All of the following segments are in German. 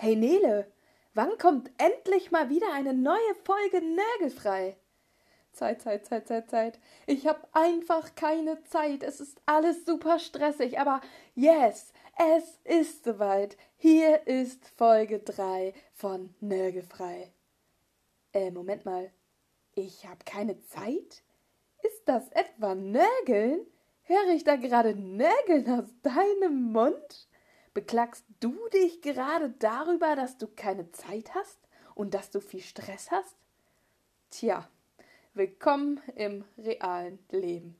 Hey Nele, wann kommt endlich mal wieder eine neue Folge Nörgelfrei? Zeit, Zeit, Zeit, Zeit, Zeit. Ich hab einfach keine Zeit. Es ist alles super stressig, aber yes, es ist soweit. Hier ist Folge 3 von Nörgelfrei. Äh, Moment mal. Ich hab keine Zeit? Ist das etwa Nörgeln? Höre ich da gerade Nörgeln aus deinem Mund? Beklagst du dich gerade darüber, dass du keine Zeit hast und dass du viel Stress hast? Tja, willkommen im realen Leben.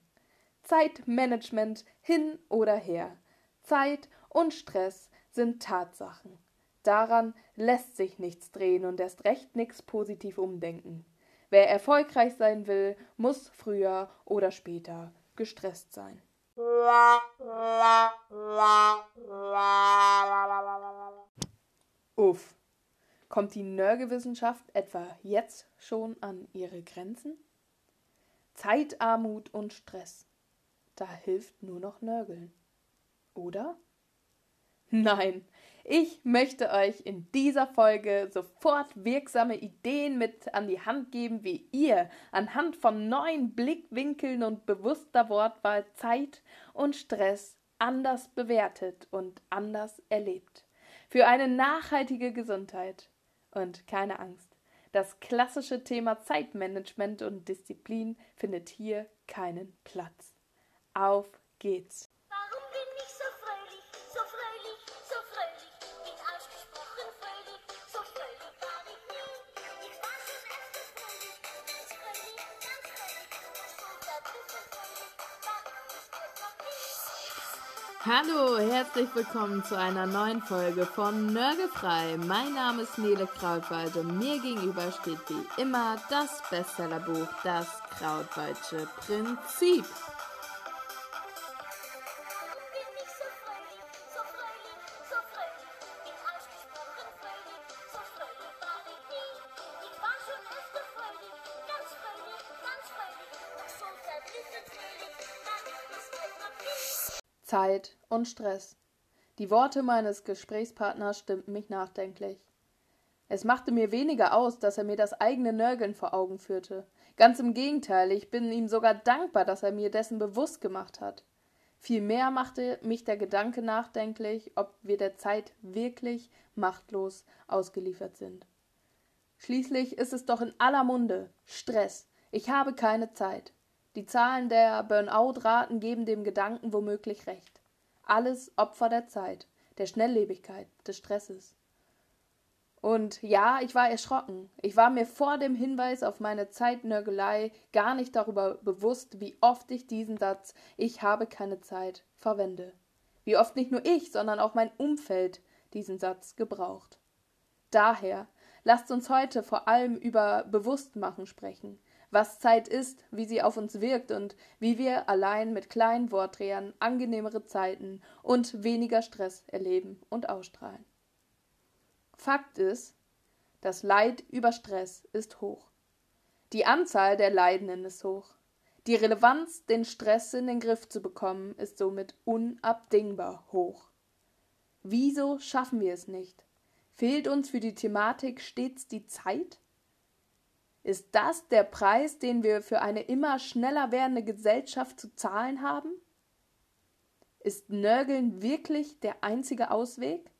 Zeitmanagement hin oder her. Zeit und Stress sind Tatsachen. Daran lässt sich nichts drehen und erst recht nichts positiv umdenken. Wer erfolgreich sein will, muss früher oder später gestresst sein. Uff. Kommt die Nörgelwissenschaft etwa jetzt schon an ihre Grenzen? Zeitarmut und Stress. Da hilft nur noch Nörgeln. Oder? Nein, ich möchte euch in dieser Folge sofort wirksame Ideen mit an die Hand geben, wie ihr anhand von neuen Blickwinkeln und bewusster Wortwahl Zeit und Stress anders bewertet und anders erlebt. Für eine nachhaltige Gesundheit. Und keine Angst, das klassische Thema Zeitmanagement und Disziplin findet hier keinen Platz. Auf geht's! Hallo, herzlich willkommen zu einer neuen Folge von Nörgelfrei. Mein Name ist Nele Krautwald und mir gegenüber steht wie immer das Bestsellerbuch Das Krautwaldsche Prinzip. Zeit und Stress. Die Worte meines Gesprächspartners stimmten mich nachdenklich. Es machte mir weniger aus, dass er mir das eigene Nörgeln vor Augen führte. Ganz im Gegenteil, ich bin ihm sogar dankbar, dass er mir dessen bewusst gemacht hat. Vielmehr machte mich der Gedanke nachdenklich, ob wir der Zeit wirklich machtlos ausgeliefert sind. Schließlich ist es doch in aller Munde Stress. Ich habe keine Zeit. Die Zahlen der Burnout-Raten geben dem Gedanken womöglich recht. Alles Opfer der Zeit, der Schnelllebigkeit, des Stresses. Und ja, ich war erschrocken. Ich war mir vor dem Hinweis auf meine Zeitnörgelei gar nicht darüber bewusst, wie oft ich diesen Satz Ich habe keine Zeit verwende. Wie oft nicht nur ich, sondern auch mein Umfeld diesen Satz gebraucht. Daher lasst uns heute vor allem über Bewusstmachen sprechen, was Zeit ist, wie sie auf uns wirkt und wie wir allein mit kleinen Wortdrehern angenehmere Zeiten und weniger Stress erleben und ausstrahlen. Fakt ist, das Leid über Stress ist hoch. Die Anzahl der Leidenden ist hoch. Die Relevanz, den Stress in den Griff zu bekommen, ist somit unabdingbar hoch. Wieso schaffen wir es nicht? Fehlt uns für die Thematik stets die Zeit? Ist das der Preis, den wir für eine immer schneller werdende Gesellschaft zu zahlen haben? Ist Nörgeln wirklich der einzige Ausweg?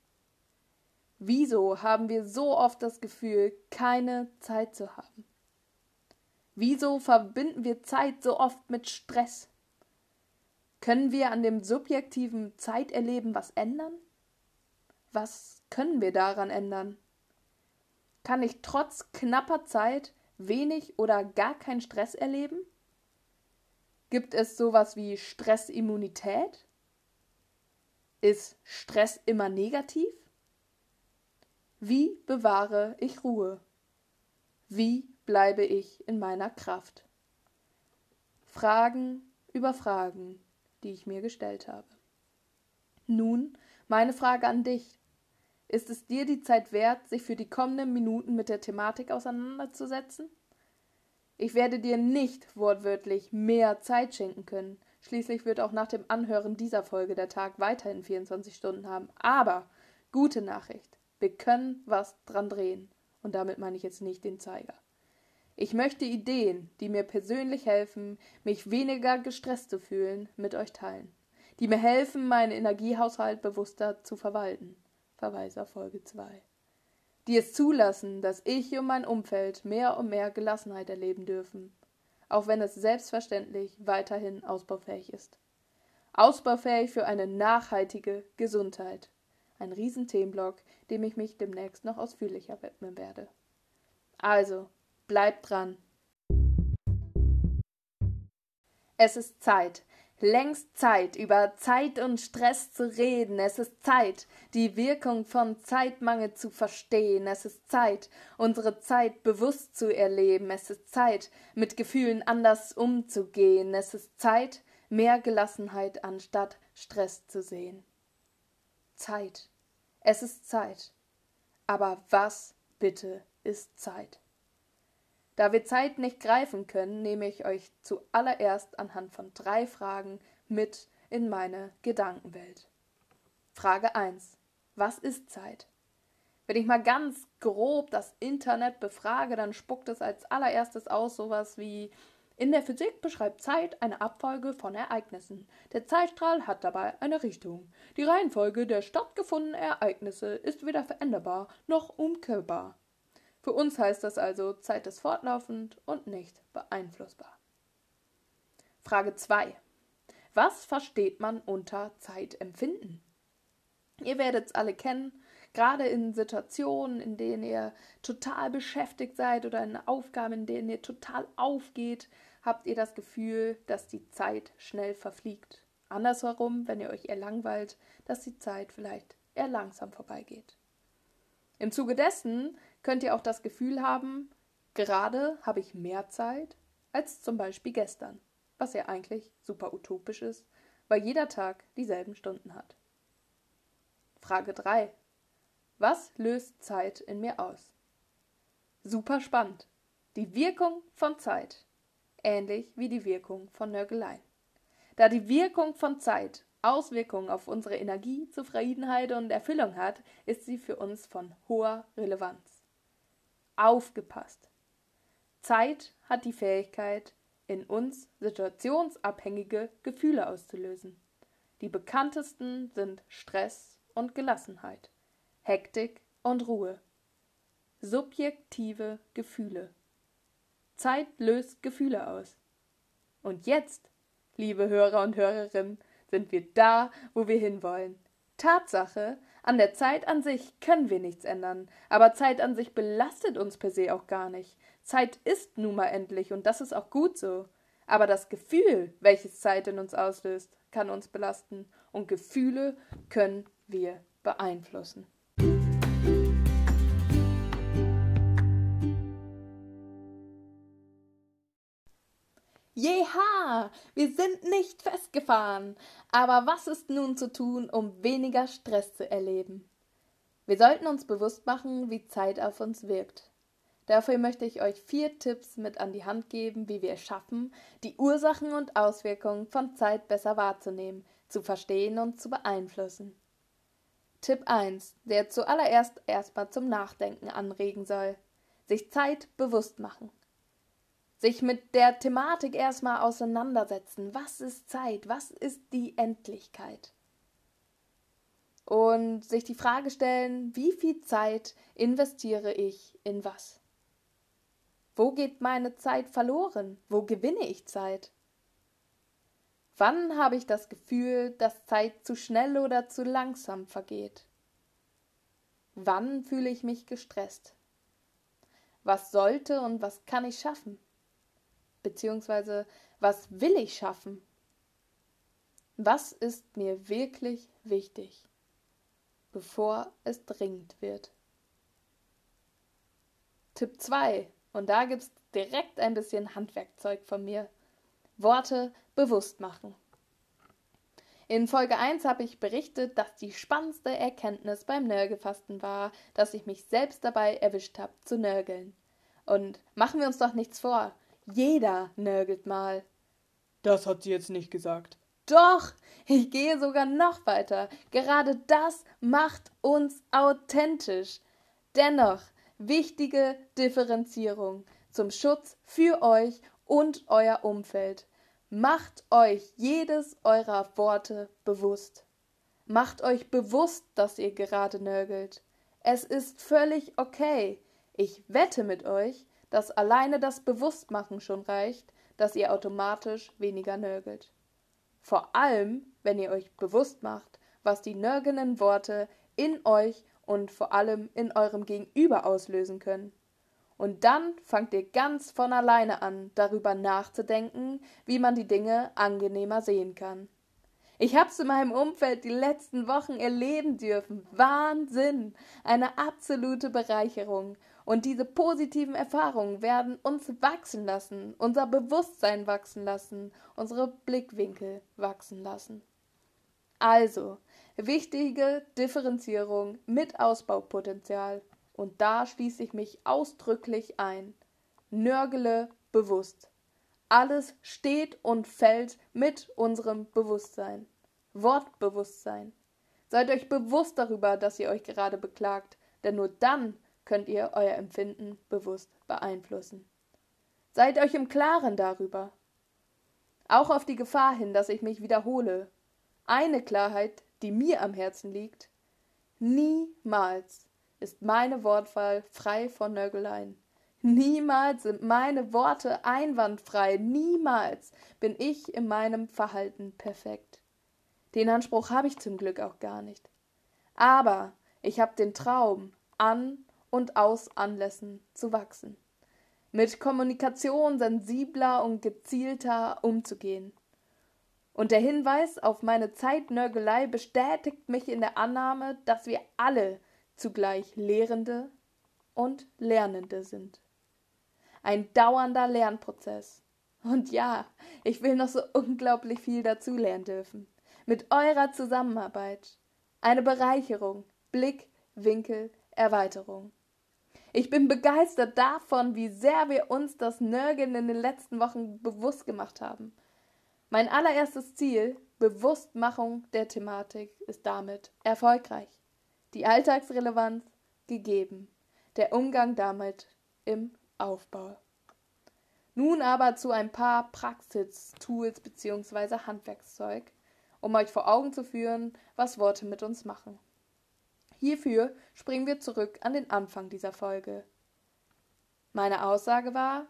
Wieso haben wir so oft das Gefühl, keine Zeit zu haben? Wieso verbinden wir Zeit so oft mit Stress? Können wir an dem subjektiven Zeiterleben was ändern? Was können wir daran ändern? Kann ich trotz knapper Zeit wenig oder gar keinen Stress erleben? Gibt es sowas wie Stressimmunität? Ist Stress immer negativ? Wie bewahre ich Ruhe? Wie bleibe ich in meiner Kraft? Fragen über Fragen, die ich mir gestellt habe. Nun meine Frage an dich. Ist es dir die Zeit wert, sich für die kommenden Minuten mit der Thematik auseinanderzusetzen? Ich werde dir nicht wortwörtlich mehr Zeit schenken können. Schließlich wird auch nach dem Anhören dieser Folge der Tag weiterhin 24 Stunden haben. Aber gute Nachricht. Wir können was dran drehen. Und damit meine ich jetzt nicht den Zeiger. Ich möchte Ideen, die mir persönlich helfen, mich weniger gestresst zu fühlen, mit euch teilen. Die mir helfen, meinen Energiehaushalt bewusster zu verwalten. Verweis auf Folge 2. Die es zulassen, dass ich und mein Umfeld mehr und mehr Gelassenheit erleben dürfen. Auch wenn es selbstverständlich weiterhin ausbaufähig ist. Ausbaufähig für eine nachhaltige Gesundheit. Ein Riesenthemenblock, dem ich mich demnächst noch ausführlicher widmen werde. Also, Bleibt dran. Es ist Zeit, längst Zeit, über Zeit und Stress zu reden. Es ist Zeit, die Wirkung von Zeitmangel zu verstehen. Es ist Zeit, unsere Zeit bewusst zu erleben. Es ist Zeit, mit Gefühlen anders umzugehen. Es ist Zeit, mehr Gelassenheit anstatt Stress zu sehen. Zeit. Es ist Zeit. Aber was bitte ist Zeit? Da wir Zeit nicht greifen können, nehme ich euch zuallererst anhand von drei Fragen mit in meine Gedankenwelt. Frage 1. Was ist Zeit? Wenn ich mal ganz grob das Internet befrage, dann spuckt es als allererstes aus sowas wie in der Physik beschreibt Zeit eine Abfolge von Ereignissen. Der Zeitstrahl hat dabei eine Richtung. Die Reihenfolge der stattgefundenen Ereignisse ist weder veränderbar noch umkehrbar. Für uns heißt das also, Zeit ist fortlaufend und nicht beeinflussbar. Frage 2. Was versteht man unter Zeitempfinden? Ihr werdet es alle kennen, gerade in Situationen, in denen ihr total beschäftigt seid oder in Aufgaben, in denen ihr total aufgeht, habt ihr das Gefühl, dass die Zeit schnell verfliegt. Andersherum, wenn ihr euch eher langweilt, dass die Zeit vielleicht eher langsam vorbeigeht. Im Zuge dessen könnt ihr auch das Gefühl haben, gerade habe ich mehr Zeit als zum Beispiel gestern, was ja eigentlich super utopisch ist, weil jeder Tag dieselben Stunden hat. Frage 3. Was löst Zeit in mir aus? Super spannend. Die Wirkung von Zeit. Ähnlich wie die Wirkung von Nörgeleien. Da die Wirkung von Zeit Auswirkungen auf unsere Energie, Zufriedenheit und Erfüllung hat, ist sie für uns von hoher Relevanz. Aufgepasst! Zeit hat die Fähigkeit, in uns situationsabhängige Gefühle auszulösen. Die bekanntesten sind Stress und Gelassenheit, Hektik und Ruhe. Subjektive Gefühle. Zeit löst Gefühle aus. Und jetzt, liebe Hörer und Hörerinnen, sind wir da, wo wir hinwollen. Tatsache, an der Zeit an sich können wir nichts ändern, aber Zeit an sich belastet uns per se auch gar nicht. Zeit ist nun mal endlich und das ist auch gut so. Aber das Gefühl, welches Zeit in uns auslöst, kann uns belasten und Gefühle können wir beeinflussen. Jeha, wir sind nicht festgefahren. Aber was ist nun zu tun, um weniger Stress zu erleben? Wir sollten uns bewusst machen, wie Zeit auf uns wirkt. Dafür möchte ich euch vier Tipps mit an die Hand geben, wie wir es schaffen, die Ursachen und Auswirkungen von Zeit besser wahrzunehmen, zu verstehen und zu beeinflussen. Tipp 1, der zuallererst erstmal zum Nachdenken anregen soll. Sich Zeit bewusst machen sich mit der Thematik erstmal auseinandersetzen. Was ist Zeit? Was ist die Endlichkeit? Und sich die Frage stellen, wie viel Zeit investiere ich in was? Wo geht meine Zeit verloren? Wo gewinne ich Zeit? Wann habe ich das Gefühl, dass Zeit zu schnell oder zu langsam vergeht? Wann fühle ich mich gestresst? Was sollte und was kann ich schaffen? Beziehungsweise was will ich schaffen? Was ist mir wirklich wichtig, bevor es dringend wird? Tipp 2. Und da gibt es direkt ein bisschen Handwerkzeug von mir. Worte bewusst machen. In Folge 1 habe ich berichtet, dass die spannendste Erkenntnis beim Nörgelfasten war, dass ich mich selbst dabei erwischt habe zu nörgeln. Und machen wir uns doch nichts vor, jeder nörgelt mal. Das hat sie jetzt nicht gesagt. Doch, ich gehe sogar noch weiter. Gerade das macht uns authentisch. Dennoch, wichtige Differenzierung zum Schutz für euch und euer Umfeld. Macht euch jedes eurer Worte bewusst. Macht euch bewusst, dass ihr gerade nörgelt. Es ist völlig okay. Ich wette mit euch, dass alleine das Bewusstmachen schon reicht, dass ihr automatisch weniger nörgelt. Vor allem, wenn ihr euch bewusst macht, was die nörgelnden Worte in euch und vor allem in eurem Gegenüber auslösen können. Und dann fangt ihr ganz von alleine an, darüber nachzudenken, wie man die Dinge angenehmer sehen kann. Ich hab's in meinem Umfeld die letzten Wochen erleben dürfen. Wahnsinn! Eine absolute Bereicherung. Und diese positiven Erfahrungen werden uns wachsen lassen, unser Bewusstsein wachsen lassen, unsere Blickwinkel wachsen lassen. Also, wichtige Differenzierung mit Ausbaupotenzial. Und da schließe ich mich ausdrücklich ein. Nörgele bewusst. Alles steht und fällt mit unserem Bewusstsein. Wortbewusstsein. Seid euch bewusst darüber, dass ihr euch gerade beklagt, denn nur dann könnt ihr euer Empfinden bewusst beeinflussen. Seid euch im Klaren darüber. Auch auf die Gefahr hin, dass ich mich wiederhole. Eine Klarheit, die mir am Herzen liegt. Niemals ist meine Wortwahl frei von Nörgeleien. Niemals sind meine Worte einwandfrei, niemals bin ich in meinem Verhalten perfekt. Den Anspruch habe ich zum Glück auch gar nicht. Aber ich habe den Traum, an und aus Anlässen zu wachsen, mit Kommunikation sensibler und gezielter umzugehen. Und der Hinweis auf meine Zeitnörgelei bestätigt mich in der Annahme, dass wir alle zugleich Lehrende und Lernende sind. Ein dauernder Lernprozess. Und ja, ich will noch so unglaublich viel dazulernen dürfen. Mit eurer Zusammenarbeit. Eine Bereicherung, Blick, Winkel, Erweiterung. Ich bin begeistert davon, wie sehr wir uns das Nörgeln in den letzten Wochen bewusst gemacht haben. Mein allererstes Ziel, Bewusstmachung der Thematik, ist damit erfolgreich die Alltagsrelevanz gegeben, der Umgang damit im Aufbau. Nun aber zu ein paar Praxistools bzw. Handwerkszeug, um euch vor Augen zu führen, was Worte mit uns machen. Hierfür springen wir zurück an den Anfang dieser Folge. Meine Aussage war,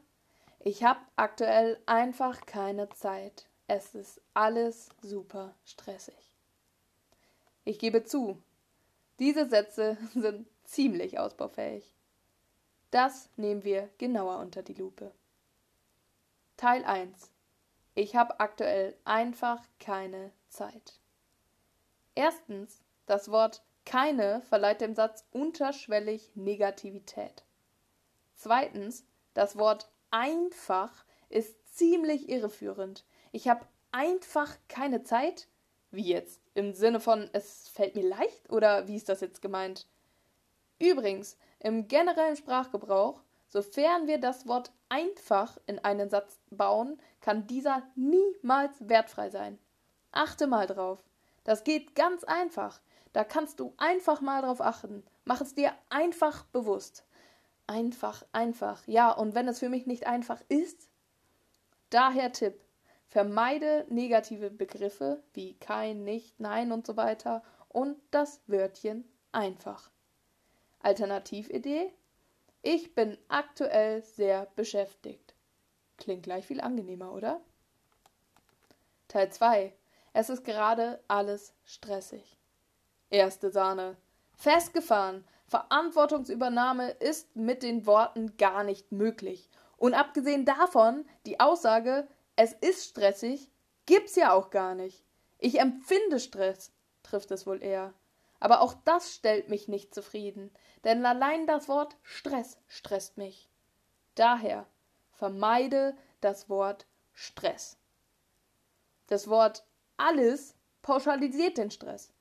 ich habe aktuell einfach keine Zeit. Es ist alles super stressig. Ich gebe zu, diese Sätze sind ziemlich ausbaufähig. Das nehmen wir genauer unter die Lupe. Teil 1. Ich habe aktuell einfach keine Zeit. Erstens, das Wort keine verleiht dem Satz unterschwellig Negativität. Zweitens, das Wort einfach ist ziemlich irreführend. Ich habe einfach keine Zeit wie jetzt? Im Sinne von, es fällt mir leicht? Oder wie ist das jetzt gemeint? Übrigens, im generellen Sprachgebrauch, sofern wir das Wort einfach in einen Satz bauen, kann dieser niemals wertfrei sein. Achte mal drauf. Das geht ganz einfach. Da kannst du einfach mal drauf achten. Mach es dir einfach bewusst. Einfach, einfach. Ja, und wenn es für mich nicht einfach ist, daher Tipp. Vermeide negative Begriffe wie kein, nicht, nein und so weiter und das Wörtchen einfach. Alternatividee? Ich bin aktuell sehr beschäftigt. Klingt gleich viel angenehmer, oder? Teil 2. Es ist gerade alles stressig. Erste Sahne. Festgefahren. Verantwortungsübernahme ist mit den Worten gar nicht möglich. Und abgesehen davon, die Aussage, es ist stressig, gibt's ja auch gar nicht. Ich empfinde Stress, trifft es wohl eher. Aber auch das stellt mich nicht zufrieden, denn allein das Wort Stress stresst mich. Daher vermeide das Wort Stress. Das Wort alles pauschalisiert den Stress.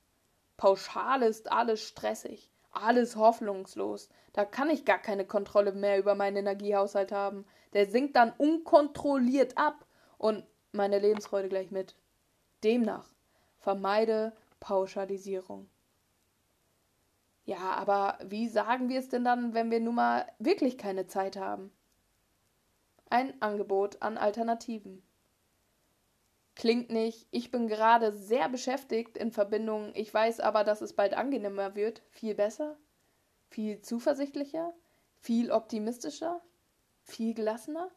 Pauschal ist alles stressig, alles hoffnungslos. Da kann ich gar keine Kontrolle mehr über meinen Energiehaushalt haben. Der sinkt dann unkontrolliert ab und meine Lebensfreude gleich mit. Demnach vermeide Pauschalisierung. Ja, aber wie sagen wir es denn dann, wenn wir nun mal wirklich keine Zeit haben? Ein Angebot an Alternativen. Klingt nicht, ich bin gerade sehr beschäftigt in Verbindung, ich weiß aber, dass es bald angenehmer wird, viel besser? Viel zuversichtlicher? Viel optimistischer? Viel gelassener?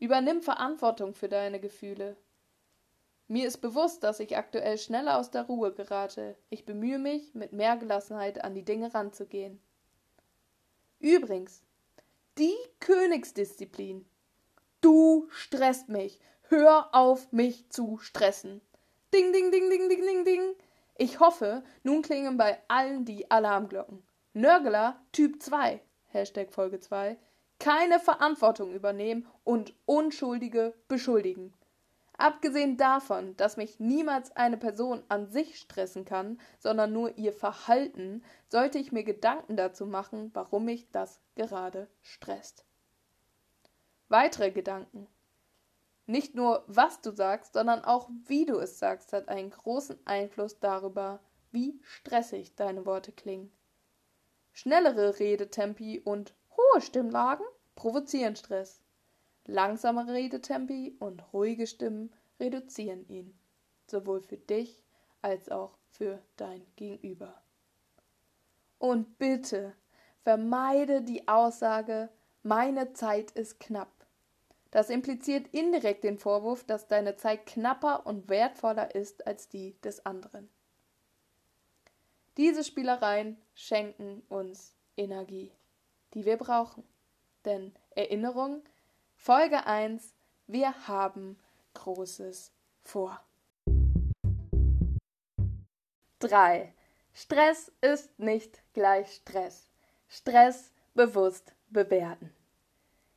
Übernimm Verantwortung für deine Gefühle. Mir ist bewusst, dass ich aktuell schneller aus der Ruhe gerate. Ich bemühe mich, mit mehr Gelassenheit an die Dinge ranzugehen. Übrigens, die Königsdisziplin. Du stresst mich. Hör auf, mich zu stressen. Ding, ding, ding, ding, ding, ding, ding. Ich hoffe, nun klingen bei allen die Alarmglocken. Nörgler Typ 2, Hashtag Folge 2, keine Verantwortung übernehmen und Unschuldige beschuldigen. Abgesehen davon, dass mich niemals eine Person an sich stressen kann, sondern nur ihr Verhalten, sollte ich mir Gedanken dazu machen, warum mich das gerade stresst. Weitere Gedanken. Nicht nur, was du sagst, sondern auch, wie du es sagst, hat einen großen Einfluss darüber, wie stressig deine Worte klingen. Schnellere Redetempi und hohe Stimmlagen provozieren Stress. Langsame Redetempi und ruhige Stimmen reduzieren ihn, sowohl für dich als auch für dein Gegenüber. Und bitte vermeide die Aussage, meine Zeit ist knapp. Das impliziert indirekt den Vorwurf, dass deine Zeit knapper und wertvoller ist als die des anderen. Diese Spielereien schenken uns Energie, die wir brauchen. Denn Erinnerung, Folge 1, wir haben Großes vor. 3. Stress ist nicht gleich Stress. Stress bewusst bewerten.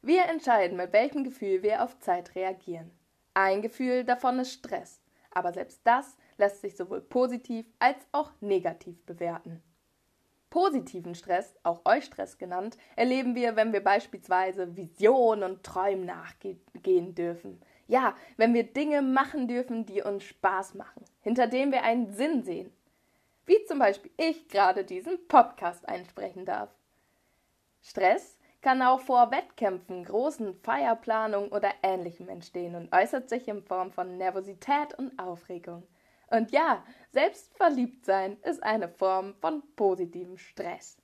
Wir entscheiden, mit welchem Gefühl wir auf Zeit reagieren. Ein Gefühl davon ist Stress, aber selbst das lässt sich sowohl positiv als auch negativ bewerten. Positiven Stress, auch Eustress genannt, erleben wir, wenn wir beispielsweise Visionen und Träumen nachgehen dürfen. Ja, wenn wir Dinge machen dürfen, die uns Spaß machen, hinter denen wir einen Sinn sehen. Wie zum Beispiel ich gerade diesen Podcast einsprechen darf. Stress kann auch vor Wettkämpfen, großen Feierplanungen oder ähnlichem entstehen und äußert sich in Form von Nervosität und Aufregung. Und ja, Selbstverliebtsein ist eine Form von positivem Stress.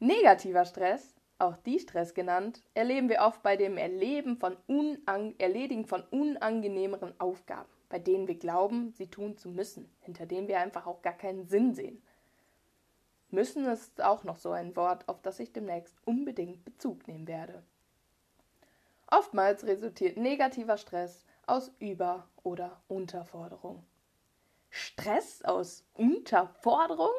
Negativer Stress, auch die Stress genannt, erleben wir oft bei dem Erleben von Erledigen von unangenehmeren Aufgaben, bei denen wir glauben, sie tun zu müssen, hinter denen wir einfach auch gar keinen Sinn sehen. Müssen ist auch noch so ein Wort, auf das ich demnächst unbedingt Bezug nehmen werde. Oftmals resultiert negativer Stress aus Über- oder Unterforderung. Stress aus Unterforderung?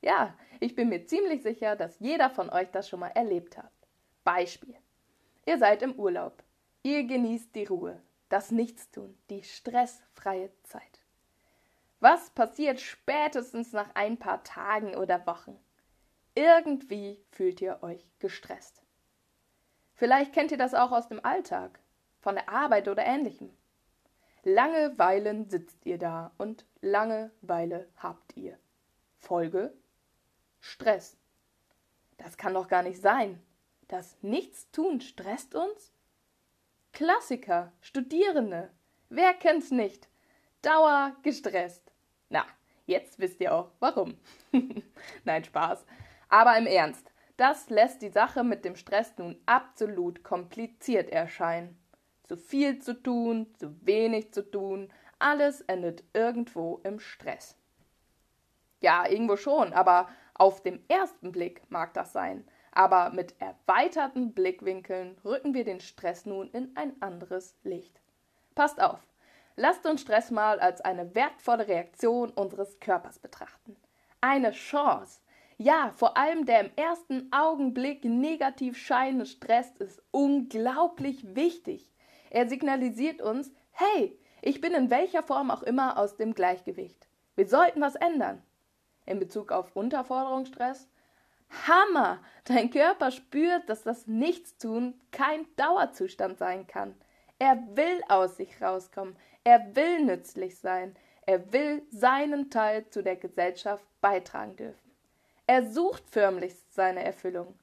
Ja, ich bin mir ziemlich sicher, dass jeder von euch das schon mal erlebt hat. Beispiel. Ihr seid im Urlaub. Ihr genießt die Ruhe, das Nichtstun, die stressfreie Zeit. Was passiert spätestens nach ein paar Tagen oder Wochen? Irgendwie fühlt ihr euch gestresst. Vielleicht kennt ihr das auch aus dem Alltag, von der Arbeit oder ähnlichem. Langeweilen sitzt ihr da und Langeweile habt ihr. Folge Stress. Das kann doch gar nicht sein. Das Nichtstun stresst uns? Klassiker, Studierende. Wer kennt's nicht? Dauer gestresst. Na, jetzt wisst ihr auch warum. Nein, Spaß. Aber im Ernst, das lässt die Sache mit dem Stress nun absolut kompliziert erscheinen zu viel zu tun, zu wenig zu tun, alles endet irgendwo im Stress. Ja, irgendwo schon, aber auf dem ersten Blick mag das sein. Aber mit erweiterten Blickwinkeln rücken wir den Stress nun in ein anderes Licht. Passt auf, lasst uns Stress mal als eine wertvolle Reaktion unseres Körpers betrachten. Eine Chance. Ja, vor allem der im ersten Augenblick negativ scheinende Stress ist unglaublich wichtig. Er signalisiert uns, hey, ich bin in welcher Form auch immer aus dem Gleichgewicht. Wir sollten was ändern. In Bezug auf Unterforderungsstress, Hammer! Dein Körper spürt, dass das Nichtstun kein Dauerzustand sein kann. Er will aus sich rauskommen. Er will nützlich sein. Er will seinen Teil zu der Gesellschaft beitragen dürfen. Er sucht förmlich seine Erfüllung.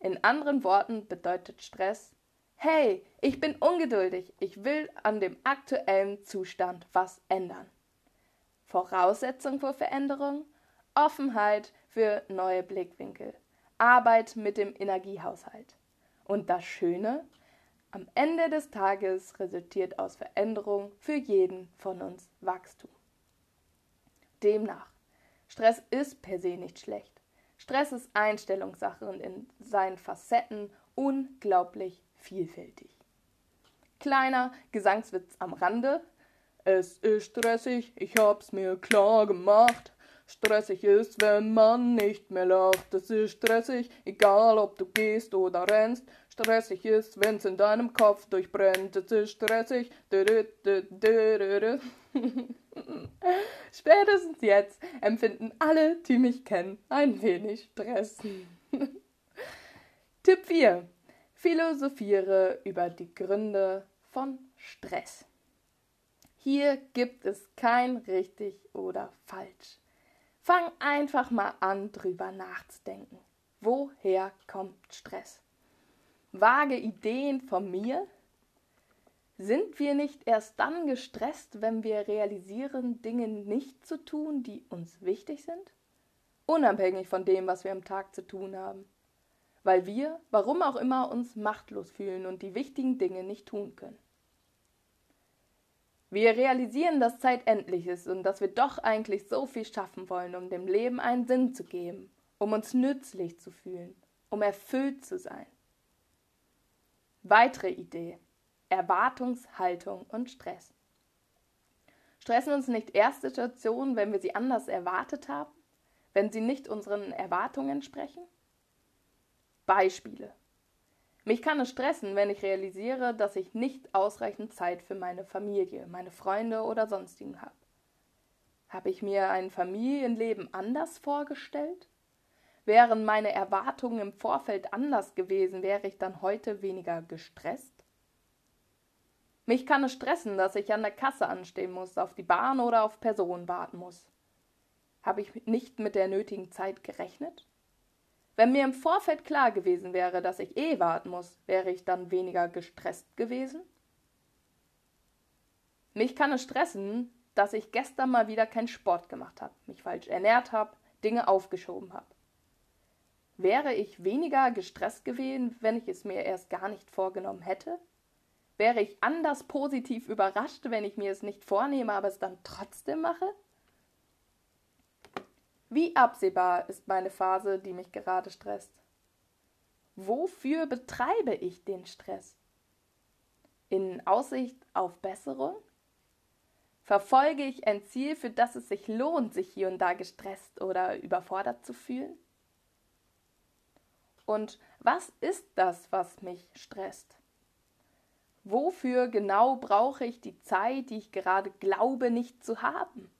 In anderen Worten bedeutet Stress, hey, ich bin ungeduldig, ich will an dem aktuellen Zustand was ändern. Voraussetzung für Veränderung? Offenheit für neue Blickwinkel. Arbeit mit dem Energiehaushalt. Und das Schöne, am Ende des Tages resultiert aus Veränderung für jeden von uns Wachstum. Demnach, Stress ist per se nicht schlecht. Stress ist Einstellungssache und in seinen Facetten unglaublich vielfältig. Kleiner Gesangswitz am Rande. Es ist stressig, ich hab's mir klar gemacht. Stressig ist, wenn man nicht mehr lacht. Es ist stressig, egal ob du gehst oder rennst. Stressig ist, wenn's in deinem Kopf durchbrennt. Es ist stressig. Spätestens jetzt empfinden alle, die mich kennen, ein wenig Stress. Tipp 4. Philosophiere über die Gründe von Stress. Hier gibt es kein richtig oder falsch. Fang einfach mal an, drüber nachzudenken. Woher kommt Stress? Vage Ideen von mir? Sind wir nicht erst dann gestresst, wenn wir realisieren, Dinge nicht zu tun, die uns wichtig sind? Unabhängig von dem, was wir am Tag zu tun haben. Weil wir, warum auch immer, uns machtlos fühlen und die wichtigen Dinge nicht tun können. Wir realisieren, dass Zeit endlich ist und dass wir doch eigentlich so viel schaffen wollen, um dem Leben einen Sinn zu geben, um uns nützlich zu fühlen, um erfüllt zu sein. Weitere Idee. Erwartungshaltung und Stress. Stressen uns nicht erst Situationen, wenn wir sie anders erwartet haben, wenn sie nicht unseren Erwartungen entsprechen? Beispiele. Mich kann es stressen, wenn ich realisiere, dass ich nicht ausreichend Zeit für meine Familie, meine Freunde oder sonstigen habe. Habe ich mir ein Familienleben anders vorgestellt? Wären meine Erwartungen im Vorfeld anders gewesen, wäre ich dann heute weniger gestresst? Mich kann es stressen, dass ich an der Kasse anstehen muss, auf die Bahn oder auf Personen warten muss. Habe ich nicht mit der nötigen Zeit gerechnet? Wenn mir im Vorfeld klar gewesen wäre, dass ich eh warten muss, wäre ich dann weniger gestresst gewesen? Mich kann es stressen, dass ich gestern mal wieder keinen Sport gemacht habe, mich falsch ernährt habe, Dinge aufgeschoben habe. Wäre ich weniger gestresst gewesen, wenn ich es mir erst gar nicht vorgenommen hätte? Wäre ich anders positiv überrascht, wenn ich mir es nicht vornehme, aber es dann trotzdem mache? Wie absehbar ist meine Phase, die mich gerade stresst? Wofür betreibe ich den Stress? In Aussicht auf Besserung? Verfolge ich ein Ziel, für das es sich lohnt, sich hier und da gestresst oder überfordert zu fühlen? Und was ist das, was mich stresst? Wofür genau brauche ich die Zeit, die ich gerade glaube nicht zu haben?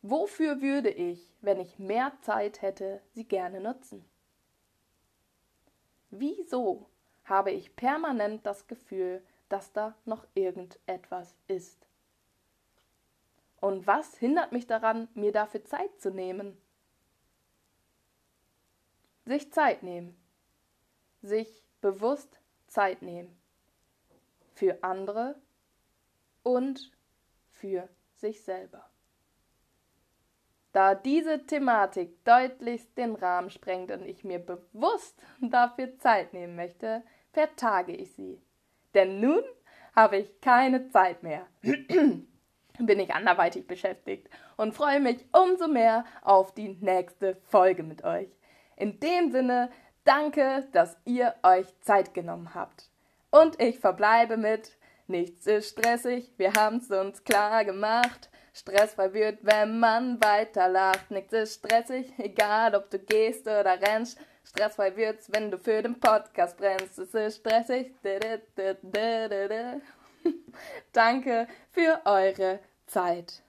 Wofür würde ich, wenn ich mehr Zeit hätte, sie gerne nutzen? Wieso habe ich permanent das Gefühl, dass da noch irgendetwas ist? Und was hindert mich daran, mir dafür Zeit zu nehmen? Sich Zeit nehmen. Sich bewusst Zeit nehmen. Für andere und für sich selber. Da diese Thematik deutlichst den Rahmen sprengt und ich mir bewusst dafür Zeit nehmen möchte, vertage ich sie. Denn nun habe ich keine Zeit mehr. Bin ich anderweitig beschäftigt und freue mich umso mehr auf die nächste Folge mit euch. In dem Sinne, danke, dass ihr euch Zeit genommen habt. Und ich verbleibe mit, nichts ist stressig, wir haben's uns klar gemacht. Stressfrei wird, wenn man weiterlacht. Nichts ist stressig, egal ob du gehst oder rennst. Stressfrei wird's, wenn du für den Podcast brennst. Es ist stressig. Danke für eure Zeit.